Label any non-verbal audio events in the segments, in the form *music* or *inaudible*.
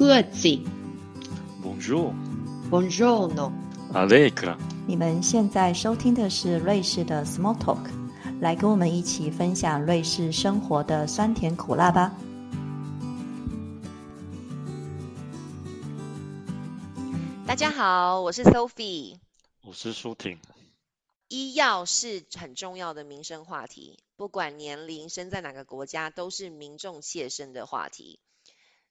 各自。Bonjour，Bonjour，no。Allegra。你们现在收听的是瑞士的 Small Talk，来跟我们一起分享瑞士生活的酸甜苦辣吧。大家好，我是 Sophie。我是舒婷。医药是很重要的民生话题，不管年龄、生在哪个国家，都是民众切身的话题。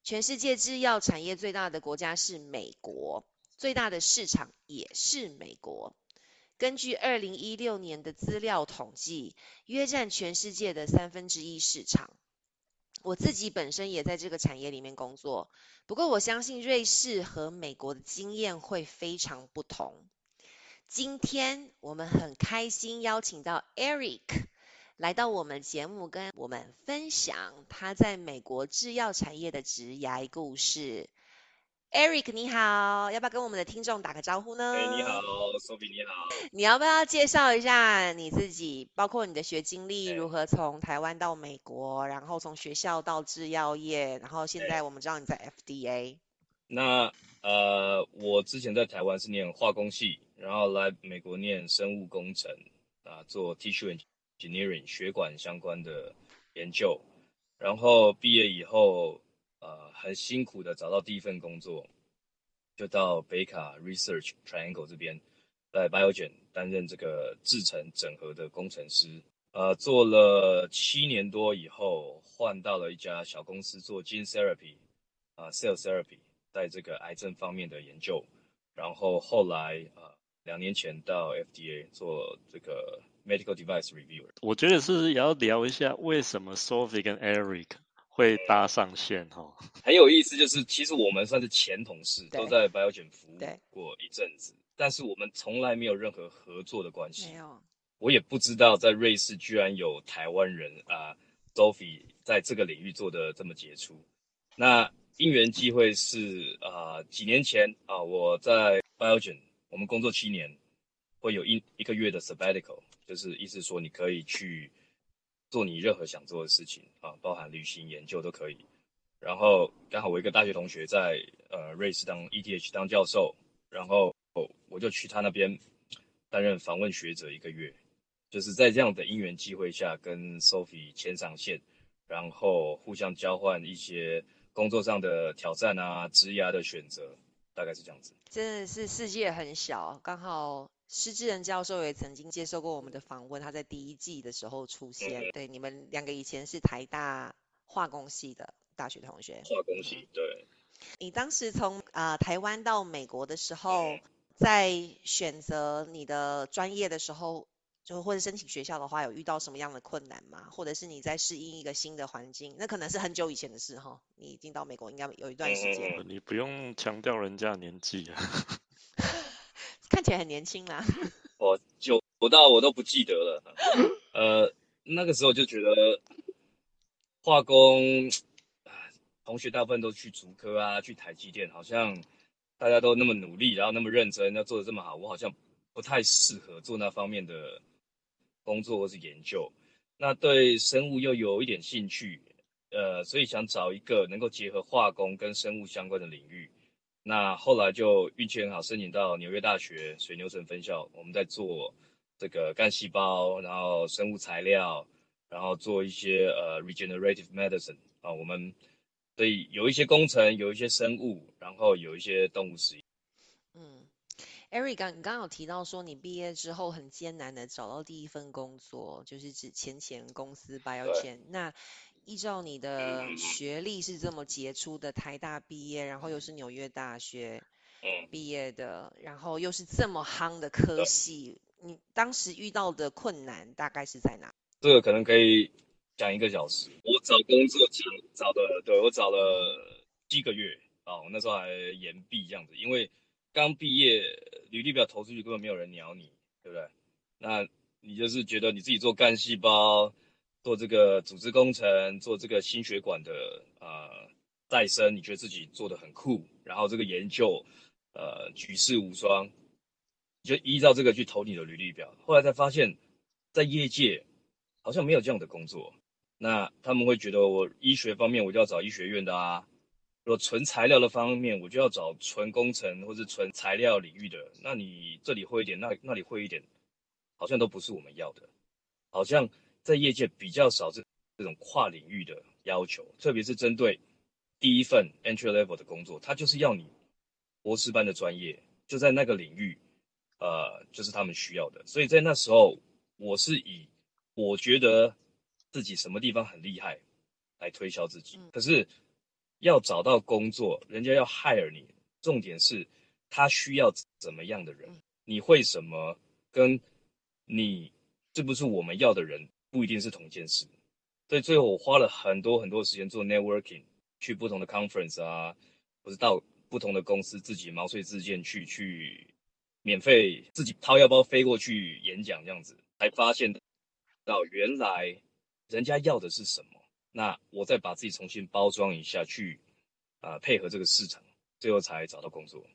全世界制药产业最大的国家是美国，最大的市场也是美国。根据二零一六年的资料统计，约占全世界的三分之一市场。我自己本身也在这个产业里面工作，不过我相信瑞士和美国的经验会非常不同。今天我们很开心邀请到 Eric 来到我们节目，跟我们分享他在美国制药产业的职涯故事。Eric 你好，要不要跟我们的听众打个招呼呢？哎、你好，Sophie 你好。你要不要介绍一下你自己，包括你的学经历，对如何从台湾到美国，然后从学校到制药业，然后现在我们知道你在 FDA。那呃，我之前在台湾是念化工系，然后来美国念生物工程啊，做 tissue engineering 血管相关的研究，然后毕业以后，呃，很辛苦的找到第一份工作，就到北卡 Research Triangle 这边，在 Biogen 担任这个制程整合的工程师，呃，做了七年多以后，换到了一家小公司做 gene therapy 啊、cell therapy，在这个癌症方面的研究，然后后来呃两年前到 FDA 做这个 medical device reviewer。我觉得是也要聊一下为什么 Sophie 跟 Eric 会搭上线哈？很有意思，就是其实我们算是前同事，都在 Biogen 服务对过一阵子，但是我们从来没有任何合作的关系没。有，我也不知道在瑞士居然有台湾人啊、Sophie 在这个领域做的这么杰出。那因缘际会是啊、几年前啊、我在 Biogen 我们工作七年，会有一一个月的 sabbatical，就是意思说你可以去做你任何想做的事情啊，包含旅行、研究都可以。然后刚好我一个大学同学在呃瑞士当 ETH 当教授，然后我就去他那边担任访问学者一个月，就是在这样的因缘机会下跟 Sophie 牵上线，然后互相交换一些工作上的挑战啊、职涯的选择，大概是这样子。真的是世界很小，刚好施志仁教授也曾经接受过我们的访问，他在第一季的时候出现。对，你们两个以前是台大化工系的大学同学。化工系对，你当时从啊、呃台湾到美国的时候，在选择你的专业的时候，就或者申请学校的话，有遇到什么样的困难吗？或者是你在适应一个新的环境？那可能是很久以前的事哈，你已经到美国应该有一段时间，嗯你不用强调人家年纪啊。看起来很年轻啦。*laughs* 我久到我都不记得了。呃，那个时候就觉得化工，同学大部分都去竹科啊，去台积电，好像大家都那么努力，然后那么认真，要做的这么好，我好像不太适合做那方面的工作或是研究。那对生物又有一点兴趣，呃，所以想找一个能够结合化工跟生物相关的领域。那后来就运气很好，申请到纽约大学水牛城分校，我们在做这个干细胞，然后生物材料，然后做一些呃 regenerative medicine 啊，我们所以有一些工程，有一些生物，然后有一些动物实验。嗯，Eric，刚你刚刚有提到说你毕业之后很艰难的找到第一份工作，就是指前前公司 Biogen。那依照你的学历是这么杰出的，台大毕业，然后又是纽约大学嗯，毕业的，然后又是这么夯的科对系，你当时遇到的困难大概是在哪？这个可能可以讲一个小时。我找工作找找的，对我找了七个月啊，我那时候还延毕这样子，因为刚毕业，履历表投出去根本没有人鸟你，对不对？那你就是觉得你自己做干细胞，做这个组织工程，做这个心血管的呃再生，你觉得自己做的很酷，然后这个研究呃举世无双，你就依照这个去投你的履历表。后来才发现，在业界好像没有这样的工作。那他们会觉得我医学方面我就要找医学院的啊，我纯材料的方面，我就要找纯工程或者纯材料领域的。那你这里会一点，那那里会一点，好像都不是我们要的。好像在业界比较少这这种跨领域的要求，特别是针对第一份 entry level 的工作，他就是要你博士班的专业，就在那个领域，呃，就是他们需要的。所以在那时候，我是以我觉得自己什么地方很厉害来推销自己。可是要找到工作，人家要 hire 你，重点是他需要怎么样的人，你会什么，跟你。是不是我们要的人不一定是同一件事，所以最后我花了很多很多时间做 networking，去不同的 conference 啊，或是到不同的公司自己毛遂自荐去去免费自己掏腰包飞过去演讲这样子，才发现到原来人家要的是什么，那我再把自己重新包装一下去啊配合这个市场，最后才找到工作。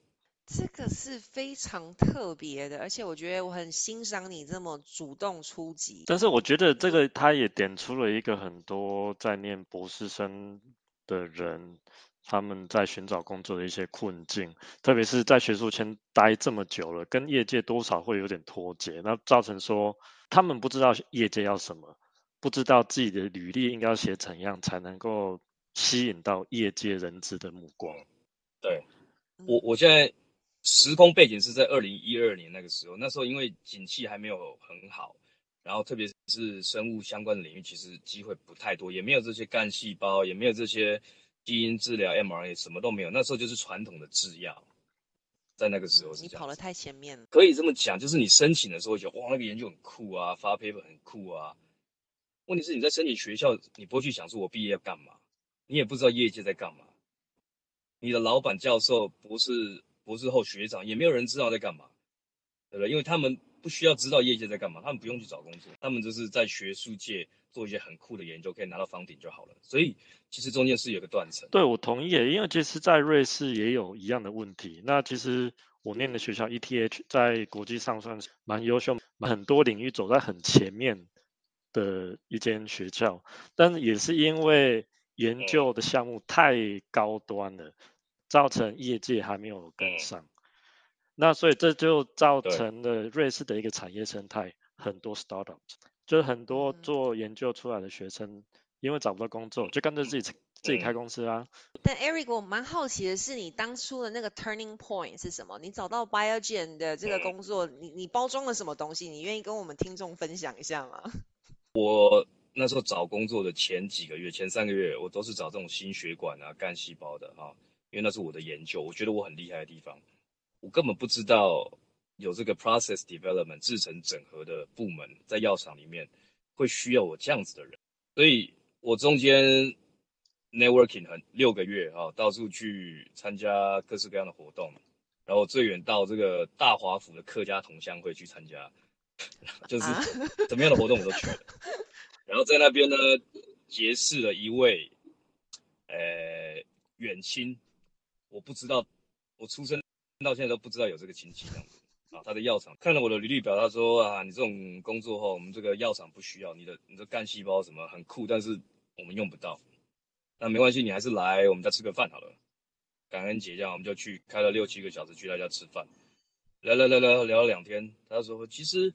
这个是非常特别的，而且我觉得我很欣赏你这么主动出击。但是我觉得这个他也点出了一个很多在念博士生的人他们在寻找工作的一些困境，特别是在学术圈待这么久了，跟业界多少会有点脱节，那造成说他们不知道业界要什么，不知道自己的履历应该写怎样才能够吸引到业界人资的目光。对我，我现在。时空背景是在二零一二年那个时候，那时候因为景气还没有很好，然后特别是生物相关的领域，其实机会不太多，也没有这些干细胞，也没有这些基因治疗 mRNA，什么都没有。那时候就是传统的制药，在那个时候是。你跑得太前面了。可以这么讲，就是你申请的时候觉得哇，那个研究很酷啊，发 paper 很酷啊。问题是你在申请学校，你不会去想说我毕业要干嘛，你也不知道业界在干嘛，你的老板、教授、博士。博士后学长也没有人知道在干嘛，对不对？因为他们不需要知道业界在干嘛，他们不用去找工作，他们就是在学术界做一些很酷的研究，可以拿到房顶就好了。所以其实中间是有个断层。对，我同意，因为其实，在瑞士也有一样的问题。那其实我念的学校 ETH 在国际上算是蛮优秀，很多领域走在很前面的一间学校，但也是因为研究的项目太高端了。造成业界还没有跟上，那所以这就造成了瑞士的一个产业生态，很多 startup，就是很多做研究出来的学生，因为找不到工作，就干脆自己自己开公司啊。但 Eric，我蛮好奇的是，你当初的那个 turning point 是什么？你找到 Biogen 的这个工作，你你包装了什么东西？你愿意跟我们听众分享一下吗？*laughs* 我那时候找工作的前几个月，前三个月，我都是找这种心血管啊、干细胞的哈。因为那是我的研究，我觉得我很厉害的地方，我根本不知道有这个 process development 制成整合的部门在药厂里面会需要我这样子的人，所以我中间 networking 很六个月啊，到处去参加各式各样的活动，然后最远到这个大华府的客家同乡会去参加，就是怎么样的活动我都去了，然后在那边呢结识了一位呃远亲。我不知道，我出生到现在都不知道有这个亲戚啊。他的药厂看了我的履历表，他说啊，你这种工作后，我们这个药厂不需要你的，你的干细胞什么很酷，但是我们用不到。那没关系，你还是来，我们家吃个饭好了。感恩节这样，我们就去开了六七个小时去他家吃饭，聊聊聊聊聊了两天。他说，其实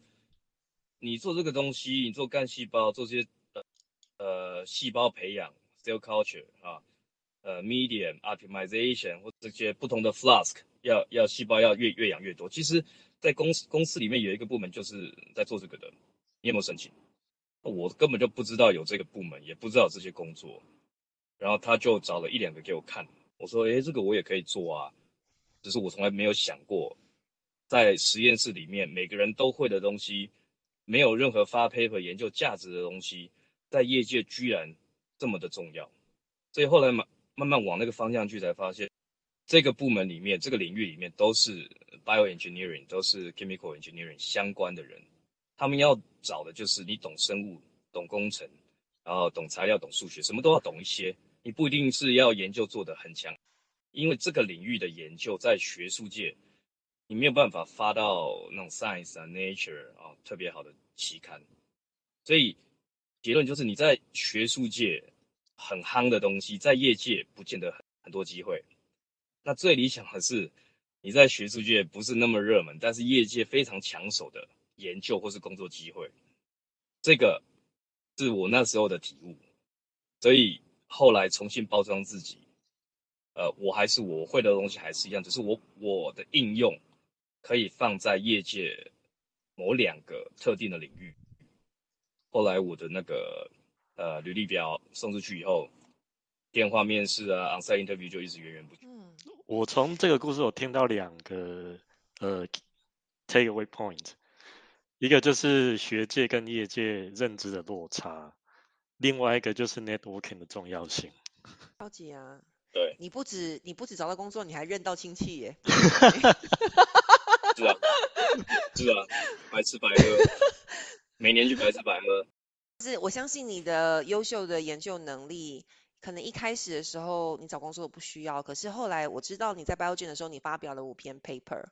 你做这个东西，你做干细胞，做这些呃呃细胞培养 cell culture 啊。呃，medium optimization 或这些不同的 flask，要要细胞要越越养越多。其实，在公司公司里面有一个部门就是在做这个的。你有没有申请？我根本就不知道有这个部门，也不知道这些工作。然后他就找了一两个给我看。我说，诶，这个我也可以做啊。只是我从来没有想过，在实验室里面每个人都会的东西，没有任何发 paper 研究价值的东西，在业界居然这么的重要。所以后来嘛。慢慢往那个方向去，才发现这个部门里面、这个领域里面都是 bioengineering，都是 chemical engineering 相关的人。他们要找的就是你懂生物、懂工程，然后懂材料、懂数学，什么都要懂一些。你不一定是要研究做得很强，因为这个领域的研究在学术界，你没有办法发到那种 Science 啊、Nature 啊特别好的期刊。所以结论就是你在学术界。很夯的东西，在业界不见得很很多机会。那最理想的是，你在学术界不是那么热门，但是业界非常抢手的研究或是工作机会。这个是我那时候的体悟，所以后来重新包装自己。呃，我还是我会的东西还是一样，只是我我的应用可以放在业界某两个特定的领域。后来我的那个呃履历表送出去以后，电话面试啊，onsite interview 就一直源源不绝。嗯我从这个故事我听到两个呃 take away point，一个就是学界跟业界认知的落差，另外一个就是 networking 的重要性。超级啊！对，你不止你不止找到工作，你还认到亲戚耶。*laughs* 是啊，是啊，白吃白喝，每年去白吃白喝。是我相信你的优秀的研究能力，可能一开始的时候你找工作不需要，可是后来我知道你在 Biogen 的时候，你发表了五篇 paper，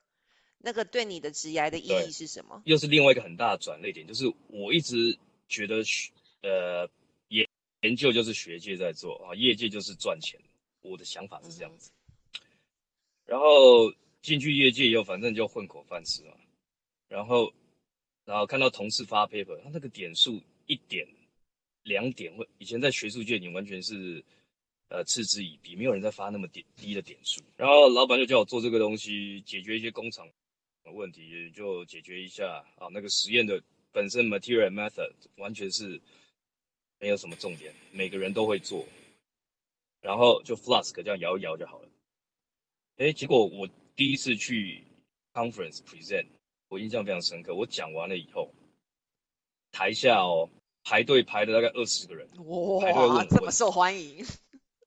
那个对你的职业的意义是什么？又是另外一个很大的转捩点，就是我一直觉得学呃研研究就是学界在做啊，业界就是赚钱。我的想法是这样子。然后进去业界以后，反正就混口饭吃嘛。然后然后看到同事发 paper，他那个点数一点两点，或以前在学术界你完全是呃嗤之以鼻，没有人在发那么点低的点数。然后老板就叫我做这个东西，解决一些工厂的问题，就解决一下啊。那个实验的本身 material method 完全是没有什么重点，每个人都会做，然后就 flask 这样摇一摇就好了。哎，结果我第一次去 conference present，我印象非常深刻。我讲完了以后，台下哦排队排了大概二十个人，哇，这么受欢迎，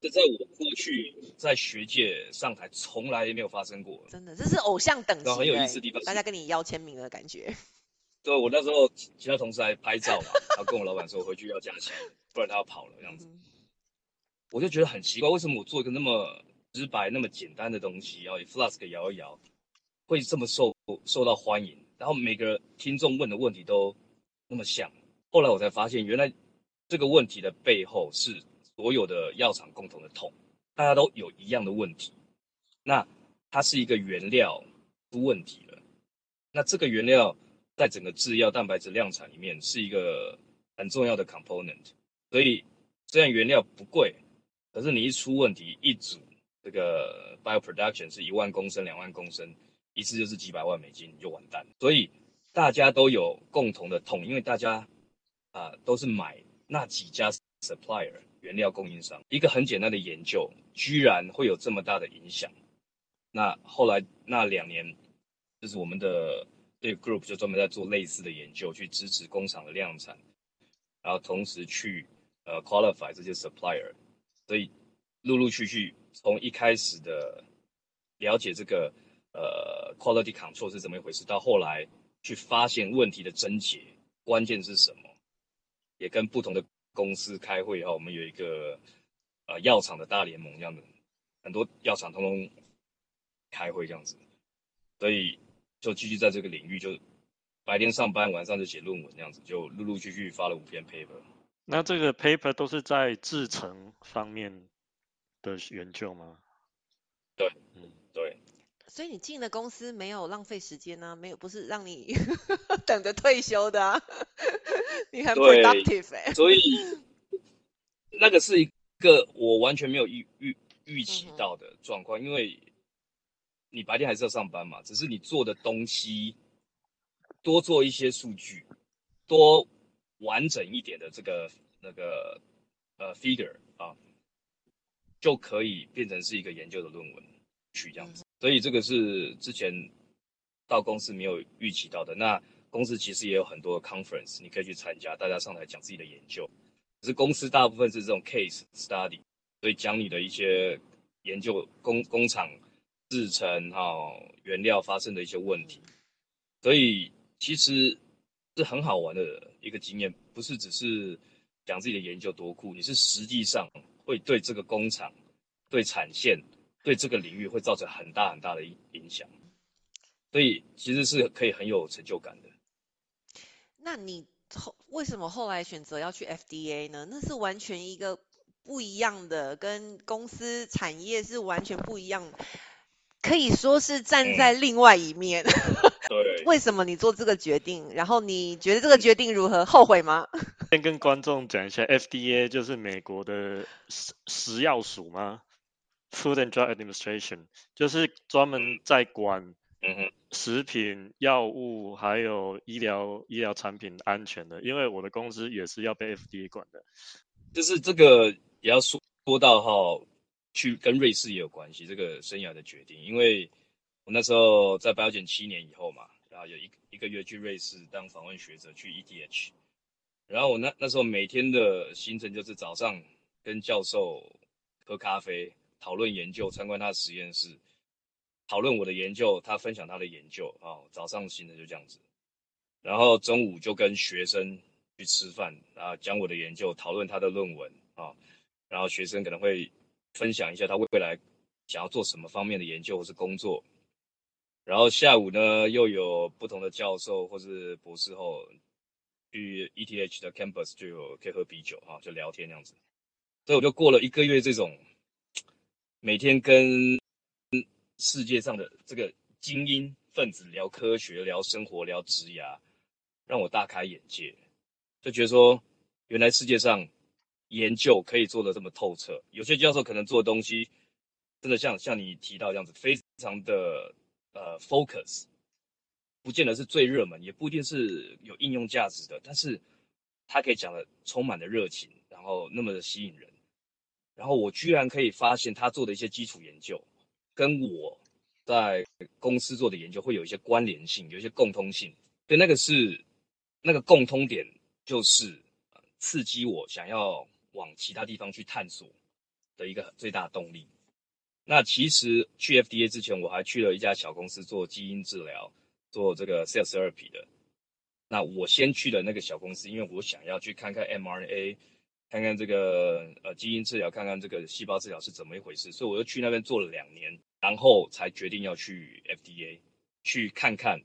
这在我过去在学界上台从来没有发生过。真的，这是偶像等级很有意思的地方大家跟你要签名的感觉。*laughs* 对我那时候其其他同事还拍照嘛，然后跟我老板说回去要加钱，不然他要跑了这样子。嗯我就觉得很奇怪，为什么我做一个那么直白、那么简单的东西，然后以 flask 摇一摇，会这么受受到欢迎？然后每个听众问的问题都那么像。后来我才发现，原来这个问题的背后是所有的药厂共同的痛，大家都有一样的问题。那它是一个原料出问题了，那这个原料在整个制药蛋白质量产里面是一个很重要的 component，所以虽然原料不贵，可是你一出问题，一组这个 bio production 是一万公升、两万公升，一次就是几百万美金，你就完蛋。所以大家都有共同的痛，因为大家啊、都是买那几家 supplier 原料供应商，一个很简单的研究，居然会有这么大的影响。那后来那两年，就是我们的这个 group 就专门在做类似的研究，去支持工厂的量产，然后同时去呃 qualify 这些 supplier，所以陆陆续续从一开始的了解这个呃 quality control 是怎么一回事，到后来去发现问题的症结，关键是什么，也跟不同的公司开会以后，我们有一个呃药厂的大联盟这样的，很多药厂通通开会这样子，所以就继续在这个领域就白天上班，晚上就写论文这样子，就陆陆续续发了五篇 paper。那这个 paper 都是在制程方面的研究吗？对，嗯，对，所以你进了公司没有浪费时间呢、没有不是让你 *laughs* 等着退休的、啊，*laughs* 你很 productive 哎、所以那个是一个我完全没有预预预期到的状况，因为你白天还是要上班嘛，只是你做的东西多做一些数据，多完整一点的这个那个呃 figure 啊，就可以变成是一个研究的论文去这样子。所以这个是之前到公司没有预期到的。那公司其实也有很多 conference，你可以去参加，大家上台讲自己的研究。可是公司大部分是这种 case study，所以讲你的一些研究工工厂制成哈、原料发生的一些问题，所以其实是很好玩的一个经验，不是只是讲自己的研究多酷，你是实际上会对这个工厂、对产线、对这个领域会造成很大很大的影影响，所以其实是可以很有成就感的。那你后为什么后来选择要去 FDA 呢？那是完全一个不一样的，跟公司产业是完全不一样，可以说是站在另外一面。对，*laughs* 为什么你做这个决定？然后你觉得这个决定如何？后悔吗？*laughs* 先跟观众讲一下，FDA 就是美国的食食药署吗？Food and Drug Administration 就是专门在管嗯哼，食品、药物还有医疗医疗产品安全的。因为我的公司也是要被 FDA 管的。就是这个也要说说到哈，去跟瑞士也有关系，这个生涯的决定，因为我那时候在保险七年以后嘛，然后有一一个月去瑞士当访问学者去 ETH，然后我那那时候每天的行程就是早上跟教授喝咖啡，讨论研究，参观他的实验室，讨论我的研究，他分享他的研究啊、早上行程就这样子，然后中午就跟学生去吃饭啊，讲我的研究，讨论他的论文啊，然后学生可能会分享一下他未来想要做什么方面的研究或是工作，然后下午呢又有不同的教授或是博士后去 ETH 的 campus 就有可以喝啤酒啊，就聊天这样子，所以我就过了一个月这种每天跟世界上的这个精英分子聊科学、聊生活、聊职涯，让我大开眼界，就觉得说，原来世界上研究可以做的这么透彻。有些教授可能做的东西，真的像像你提到这样子，非常的呃 focus，不见得是最热门，也不一定是有应用价值的，但是他可以讲的充满了热情，然后那么的吸引人。然后我居然可以发现他做的一些基础研究，跟我在公司做的研究会有一些关联性，有一些共通性。对，那个是那个共通点，就是刺激我想要往其他地方去探索的一个最大动力。那其实去 FDA 之前，我还去了一家小公司做基因治疗，做这个 cell therapy 的。那我先去了那个小公司，因为我想要去看看 mRNA，看看这个呃基因治疗，看看这个细胞治疗是怎么一回事，所以我就去那边做了两年，然后才决定要去 FDA 去看看，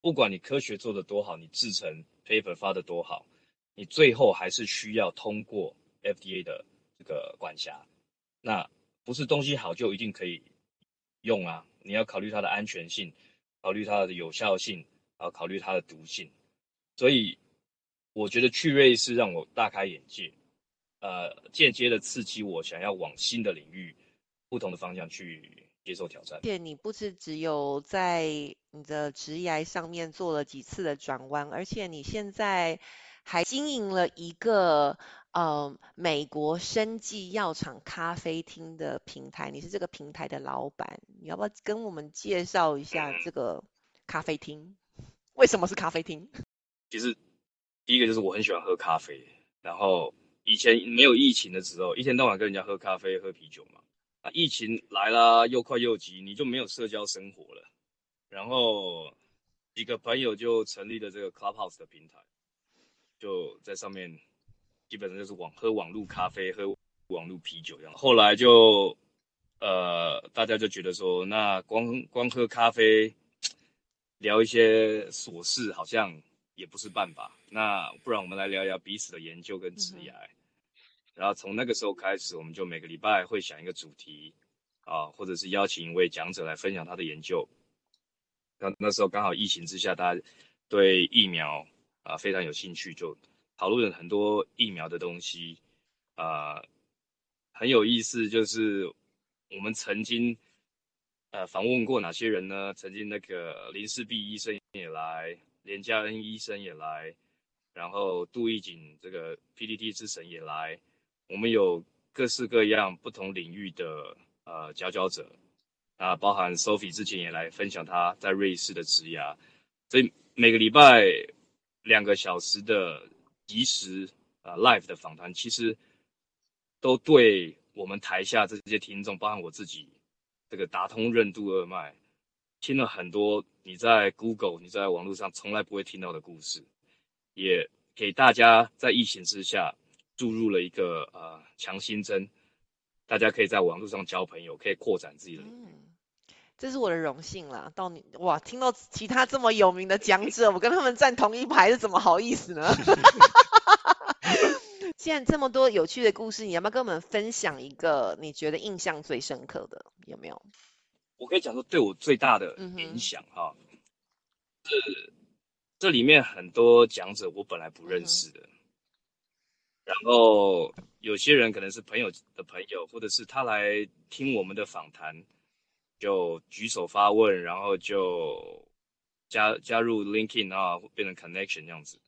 不管你科学做得多好，你制成 paper 发得多好，你最后还是需要通过 FDA 的这个管辖。那不是东西好就一定可以用啊，你要考虑它的安全性，考虑它的有效性，然后考虑它的毒性。所以我觉得去瑞士让我大开眼界，呃，间接的刺激我想要往新的领域、不同的方向去接受挑战而。且你不是只有在你的职涯上面做了几次的转弯，而且你现在还经营了一个呃美国生技药厂咖啡厅的平台，你是这个平台的老板，你要不要跟我们介绍一下这个咖啡厅？为什么是咖啡厅？其实第一个就是我很喜欢喝咖啡，然后以前没有疫情的时候，一天到晚跟人家喝咖啡、喝啤酒嘛。啊，疫情来啦，又快又急，你就没有社交生活了。然后几个朋友就成立了这个 Clubhouse 的平台，就在上面基本上就是网喝网路咖啡、喝网路啤酒这样。后来就呃，大家就觉得说，那光光喝咖啡，聊一些琐事，好像也不是办法。那不然我们来聊聊彼此的研究跟职涯。然后从那个时候开始，我们就每个礼拜会想一个主题啊，或者是邀请一位讲者来分享他的研究。那那时候刚好疫情之下，大家对疫苗啊非常有兴趣，就讨论了很多疫苗的东西啊，很有意思。就是我们曾经呃访问过哪些人呢？曾经那个林世璧医生也来，连嘉恩医生也来，然后杜义景这个 PDT 之神也来。我们有各式各样不同领域的呃佼佼者啊，包含 Sophie 之前也来分享她在瑞士的职涯，所以每个礼拜两个小时的即时啊 live 的访谈，其实都对我们台下这些听众，包含我自己，这个打通任督二脉，听了很多你在 Google、你在网络上从来不会听到的故事，也给大家在疫情之下。注入了一个呃强心针，大家可以在网络上交朋友，可以扩展自己的。嗯，这是我的荣幸啦。到你哇，听到其他这么有名的讲者，*laughs* 我跟他们站同一排，是怎么好意思呢？*laughs* 既然这么多有趣的故事，你要不要跟我们分享一个你觉得印象最深刻的？有没有？我可以讲说，对我最大的影响哈，是这里面很多讲者我本来不认识的，然后有些人可能是朋友的朋友，或者是他来听我们的访谈，就举手发问，然后就加加入 LinkedIn 啊，变成 connection 这样子。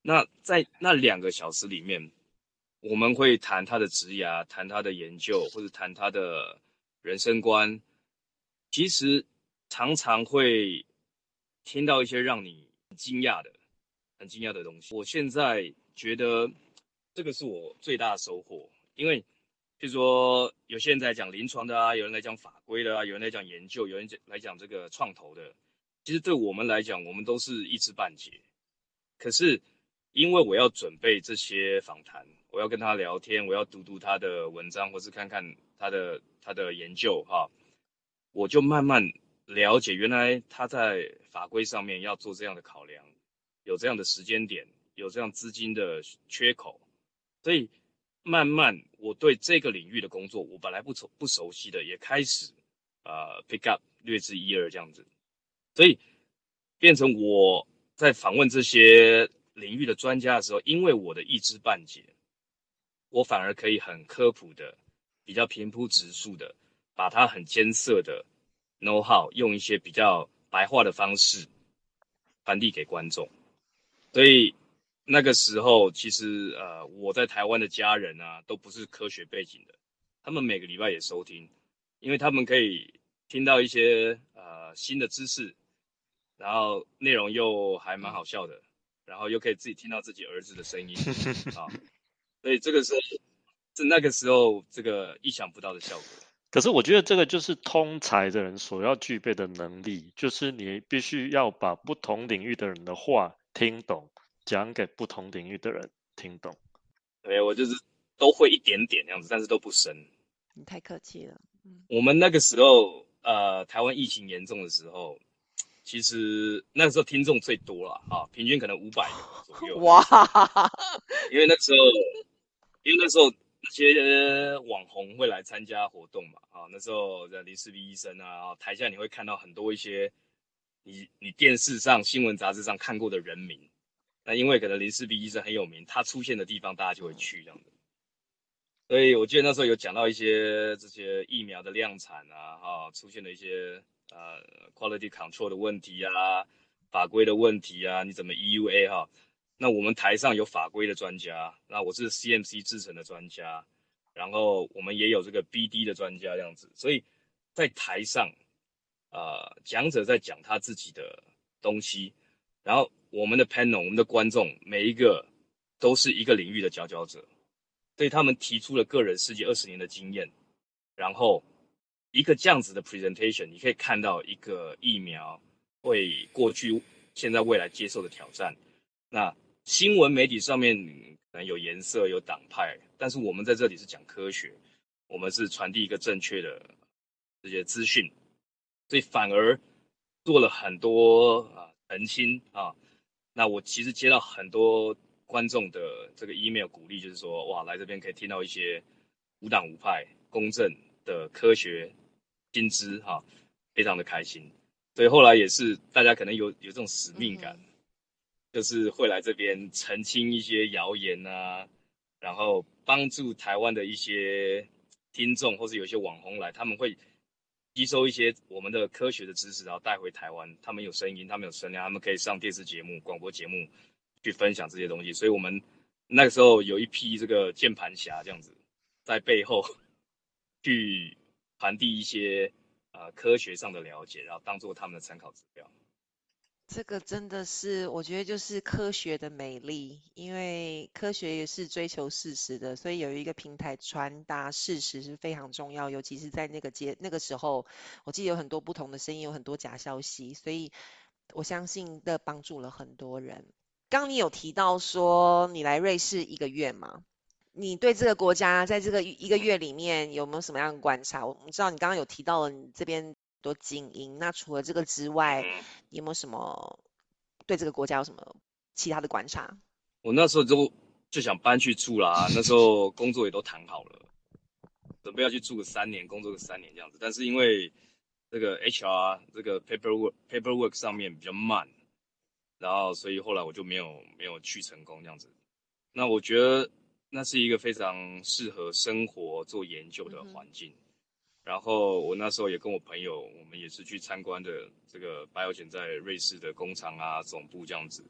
那在那两个小时里面，我们会谈他的职涯，谈他的研究，或者谈他的人生观。其实常常会听到一些让你很惊讶的、很惊讶的东西。我现在觉得这个是我最大的收获，因为譬如说有些人在讲临床的啊，有人来讲法规的啊，有人来讲研究，有人讲来讲这个创投的。其实对我们来讲，我们都是一知半解。可是因为我要准备这些访谈，我要跟他聊天，我要读读他的文章，或是看看他的他的研究哈。我就慢慢了解，原来他在法规上面要做这样的考量，有这样的时间点，有这样资金的缺口，所以慢慢我对这个领域的工作，我本来不熟不熟悉的，也开始呃 pick up 略知一二这样子，所以变成我在访问这些领域的专家的时候，因为我的一知半解，我反而可以很科普的，比较平铺直述的。把它很艰涩的 know how 用一些比较白话的方式传递给观众，所以那个时候其实呃我在台湾的家人啊都不是科学背景的，他们每个礼拜也收听，因为他们可以听到一些呃新的知识，然后内容又还蛮好笑的，然后又可以自己听到自己儿子的声音 *laughs* 啊，所以这个是是那个时候这个意想不到的效果。可是我觉得这个就是通才的人所要具备的能力，就是你必须要把不同领域的人的话听懂，讲给不同领域的人听懂。对我就是都会一点点这样子，但是都不深。你太客气了。我们那个时候，呃，台湾疫情严重的时候，其实那个时候听众最多了啊，平均可能五百个左右。哇，因为那时候，因为那时候那些网红会来参加活动嘛，啊，那时候的林世斌医生啊，台下你会看到很多一些你你电视上、新闻杂志上看过的人名。那因为可能林世斌医生很有名，他出现的地方大家就会去这样子。所以我记得那时候有讲到一些这些疫苗的量产啊，哈、出现了一些呃 quality control 的问题啊，法规的问题啊，你怎么 EUA 哈、那我们台上有法规的专家，那我是 CMC 制成的专家，然后我们也有这个 BD 的专家这样子，所以在台上，呃，讲者在讲他自己的东西，然后我们的 panel，我们的观众每一个都是一个领域的佼佼者，对他们提出了个人十几二十年的经验，然后一个这样子的 presentation，你可以看到一个疫苗为过去、现在、未来接受的挑战。那新闻媒体上面可能有颜色、有党派，但是我们在这里是讲科学，我们是传递一个正确的这些资讯，所以反而做了很多啊澄清啊。那我其实接到很多观众的这个 email 鼓励，就是说哇，来这边可以听到一些无党无派、公正的科学新知哈、非常的开心。所以后来也是大家可能有有这种使命感。就是会来这边澄清一些谣言啊，然后帮助台湾的一些听众或是有些网红来，他们会吸收一些我们的科学的知识，然后带回台湾。他们有声音，他们有声量，他们可以上电视节目、广播节目去分享这些东西。所以我们那个时候有一批这个键盘侠这样子，在背后 *laughs* 去传递一些呃科学上的了解，然后当做他们的参考指标。这个真的是，我觉得就是科学的美丽，因为科学也是追求事实的，所以有一个平台传达事实是非常重要，尤其是在那个阶那个时候，我记得有很多不同的声音，有很多假消息，所以我相信的帮助了很多人。刚你有提到说你来瑞士一个月嘛？你对这个国家在这个一个月里面有没有什么样的观察？我们知道你刚刚有提到了你这边多精英，那除了这个之外，你有没有什么对这个国家有什么其他的观察？我那时候就就想搬去住啦。那时候工作也都谈好了，准备要去住个三年，工作个三年这样子。但是因为这个 HR 这个 paperwork paperwork 上面比较慢，然后所以后来我就没有没有去成功这样子。那我觉得那是一个非常适合生活做研究的环境。然后我那时候也跟我朋友，我们也是去参观的这个 Biogen 在瑞士的工厂啊总部这样子，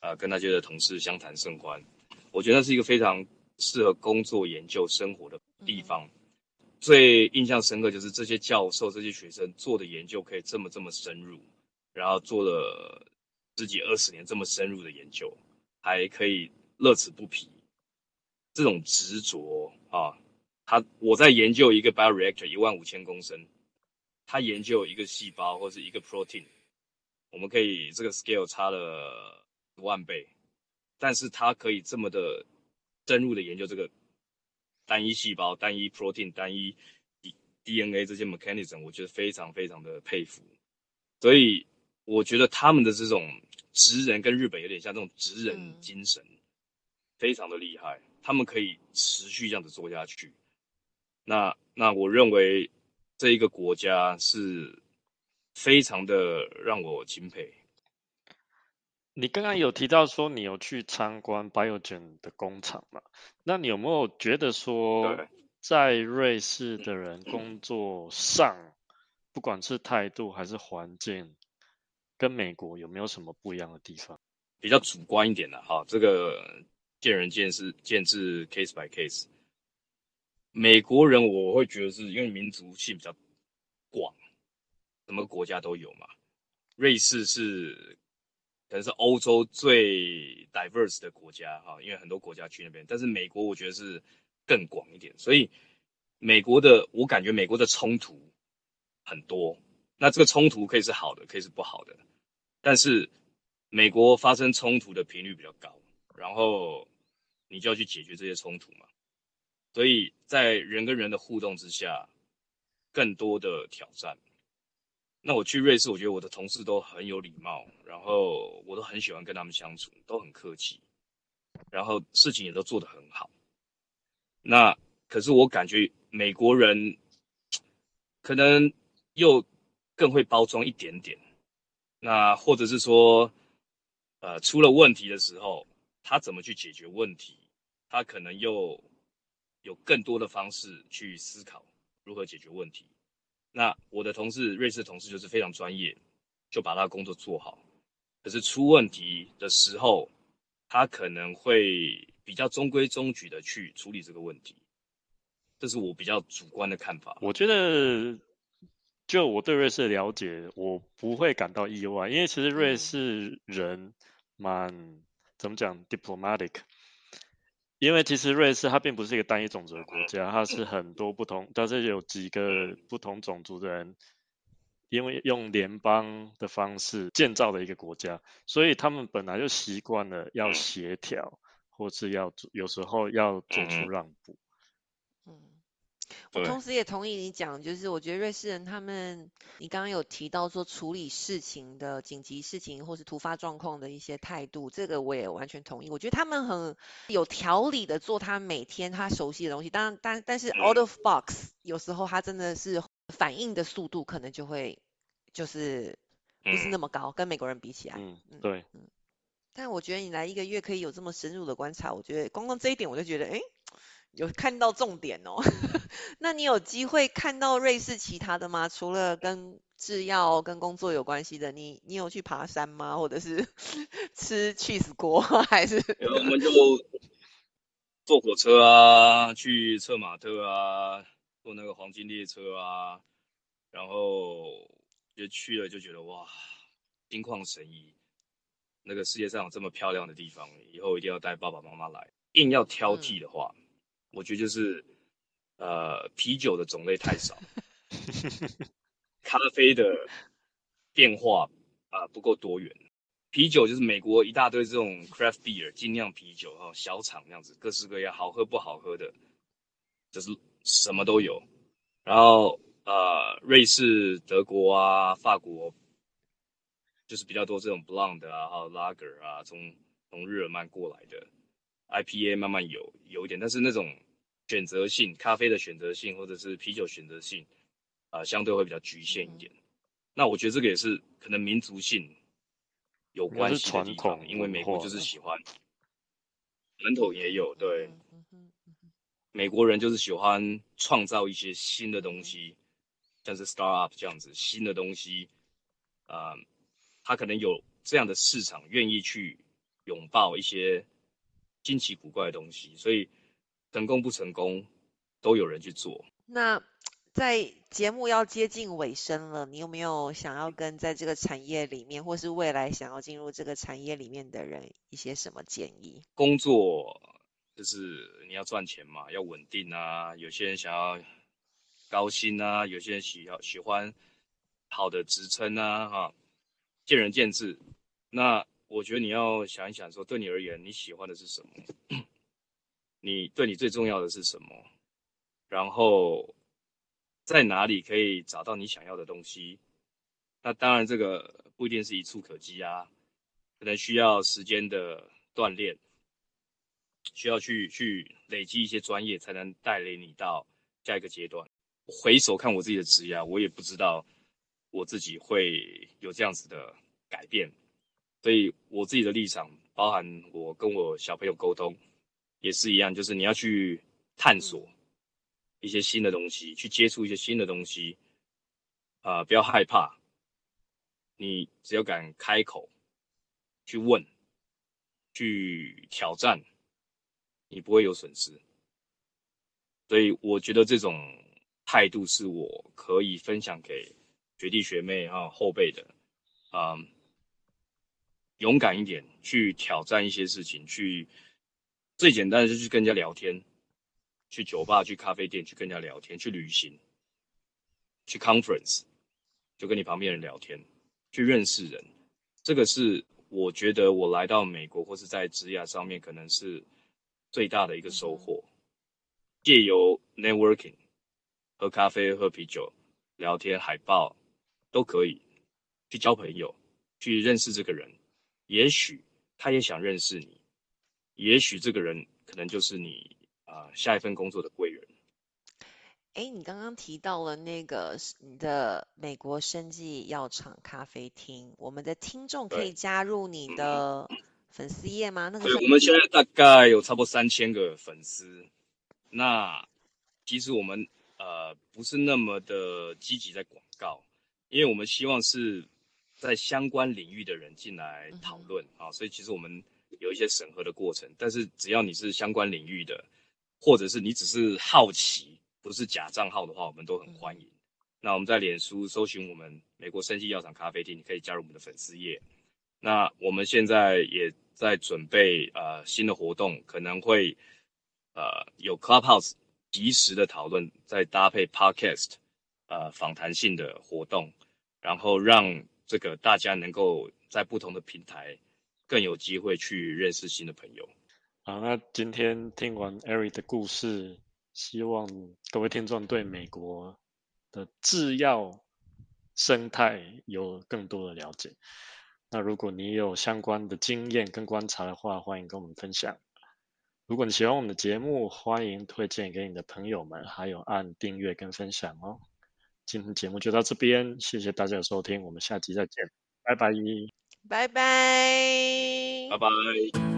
啊，跟那些的同事相谈甚欢。我觉得那是一个非常适合工作、研究、生活的地方。最印象深刻就是这些教授、这些学生做的研究可以这么这么深入，然后做了十几二十年这么深入的研究，还可以乐此不疲。这种执着啊！他我在研究一个 bioreactor 一万五千公升，他研究一个细胞或是一个 protein，我们可以这个 scale 差了十万倍，但是他可以这么的深入的研究这个单一细胞、单一 protein、单一 D DNA 这些 mechanism，我觉得非常非常的佩服。所以我觉得他们的这种职人跟日本有点像这种职人精神，非常的厉害，他们可以持续这样子做下去。那那我认为这一个国家是非常的让我钦佩。你刚刚有提到说你有去参观 Biogen 的工厂嘛？那你有没有觉得说在瑞士的人工作上，不管是态度还是环境，跟美国有没有什么不一样的地方？比较主观一点的哈，这个见仁见智，见智 case by case。美国人我会觉得是因为民族性比较广，什么国家都有嘛。瑞士是可能是欧洲最 diverse 的国家哈，因为很多国家去那边。但是美国我觉得是更广一点，所以美国的我感觉美国的冲突很多。那这个冲突可以是好的，可以是不好的。但是美国发生冲突的频率比较高，然后你就要去解决这些冲突嘛。所以在人跟人的互动之下，更多的挑战。那我去瑞士，我觉得我的同事都很有礼貌，然后我都很喜欢跟他们相处，都很客气，然后事情也都做得很好。那可是我感觉美国人可能又更会包装一点点。那或者是说，呃，出了问题的时候，他怎么去解决问题？他可能又。有更多的方式去思考如何解决问题。那我的同事，瑞士同事就是非常专业，就把他工作做好。可是出问题的时候，他可能会比较中规中矩的去处理这个问题。这是我比较主观的看法。我觉得，就我对瑞士的了解，我不会感到意外，因为其实瑞士人蛮怎么讲，diplomatic。因为其实瑞士它并不是一个单一种族的国家，它是很多不同，但是有几个不同种族的人，因为用联邦的方式建造的一个国家，所以他们本来就习惯了要协调，或是要有时候要做出让步。我同时也同意你讲，就是我觉得瑞士人他们，你刚刚有提到说处理事情的紧急事情或是突发状况的一些态度，这个我也完全同意。我觉得他们很有条理的做他每天他熟悉的东西，当然，但但是 out of box 有时候他真的是反应的速度可能就会就是不是那么高，跟美国人比起来。嗯，对，嗯。但我觉得你来一个月可以有这么深入的观察，我觉得光光这一点我就觉得，哎。有看到重点哦，*laughs* 那你有机会看到瑞士其他的吗？除了跟制药、跟工作有关系的，你你有去爬山吗？或者是 *laughs* 吃 cheese 锅，还是？我们就坐火车啊，去策马特啊，坐那个黄金列车啊，然后就去了，就觉得哇，心旷神怡。那个世界上有这么漂亮的地方，以后一定要带爸爸妈妈来。硬要挑剔的话。我觉得就是，呃，啤酒的种类太少，*laughs* 咖啡的变化啊不够多元。啤酒就是美国一大堆这种 craft beer 精酿啤酒哈，小厂那样子，各式各样，好喝不好喝的，就是什么都有。然后呃，瑞士、德国啊、法国，就是比较多这种 blonde 啊，还有 lager 啊，从从日耳曼过来的。IPA 慢慢有有一点，但是那种选择性咖啡的选择性或者是啤酒选择性啊、相对会比较局限一点。那我觉得这个也是可能民族性有关系的地方，统因为美国就是喜欢传统也有对。美国人就是喜欢创造一些新的东西，像是 startup 这样子新的东西，啊、他可能有这样的市场，愿意去拥抱一些新奇古怪的东西，所以成功不成功都有人去做。那在节目要接近尾声了，你有没有想要跟在这个产业里面，或是未来想要进入这个产业里面的人一些什么建议？工作就是你要赚钱嘛，要稳定啊。有些人想要高薪啊，有些人喜要喜欢好的职称啊，哈，见仁见智。那我觉得你要想一想说，对你而言，你喜欢的是什么？你对你最重要的是什么？然后在哪里可以找到你想要的东西？那当然，这个不一定是一触可及啊，可能需要时间的锻炼。需要去去累积一些专业，才能带领你到下一个阶段。回首看我自己的职业，我也不知道我自己会有这样子的改变，所以我自己的立场，包含我跟我小朋友沟通，也是一样，就是你要去探索一些新的东西，去接触一些新的东西，啊、不要害怕，你只要敢开口去问，去挑战。你不会有损失。所以我觉得这种态度是我可以分享给学弟学妹啊后辈的，啊、勇敢一点去挑战一些事情，去最简单的就是跟人家聊天，去酒吧、去咖啡店去跟人家聊天，去旅行，去 conference 就跟你旁边人聊天，去认识人，这个是我觉得我来到美国或是在职涯上面可能是。最大的一个收获，借由 networking，喝咖啡、喝啤酒、聊天、海报，都可以去交朋友，去认识这个人。也许他也想认识你，也许这个人可能就是你啊、呃下一份工作的贵人。哎，你刚刚提到了那个你的美国生技药厂咖啡厅，我们的听众可以加入你的粉丝页吗？那个对，我们现在大概有差不多三千个粉丝。那其实我们呃不是那么的积极在广告，因为我们希望是在相关领域的人进来讨论啊，所以其实我们有一些审核的过程。但是只要你是相关领域的，或者是你只是好奇，不是假账号的话，我们都很欢迎。那我们在脸书搜寻我们美国生技药厂咖啡厅，你可以加入我们的粉丝页。那我们现在也在准备呃新的活动，可能会呃有 Clubhouse 及时的讨论，再搭配 Podcast 呃访谈性的活动，然后让这个大家能够在不同的平台更有机会去认识新的朋友。好，那今天听完 Eric 的故事，希望各位听众对美国的制药生态有更多的了解。那如果你有相关的经验跟观察的话，欢迎跟我们分享。如果你喜欢我们的节目，欢迎推荐给你的朋友们，还有按订阅跟分享哦。今天节目就到这边，谢谢大家的收听，我们下集再见，拜拜。拜拜，拜拜。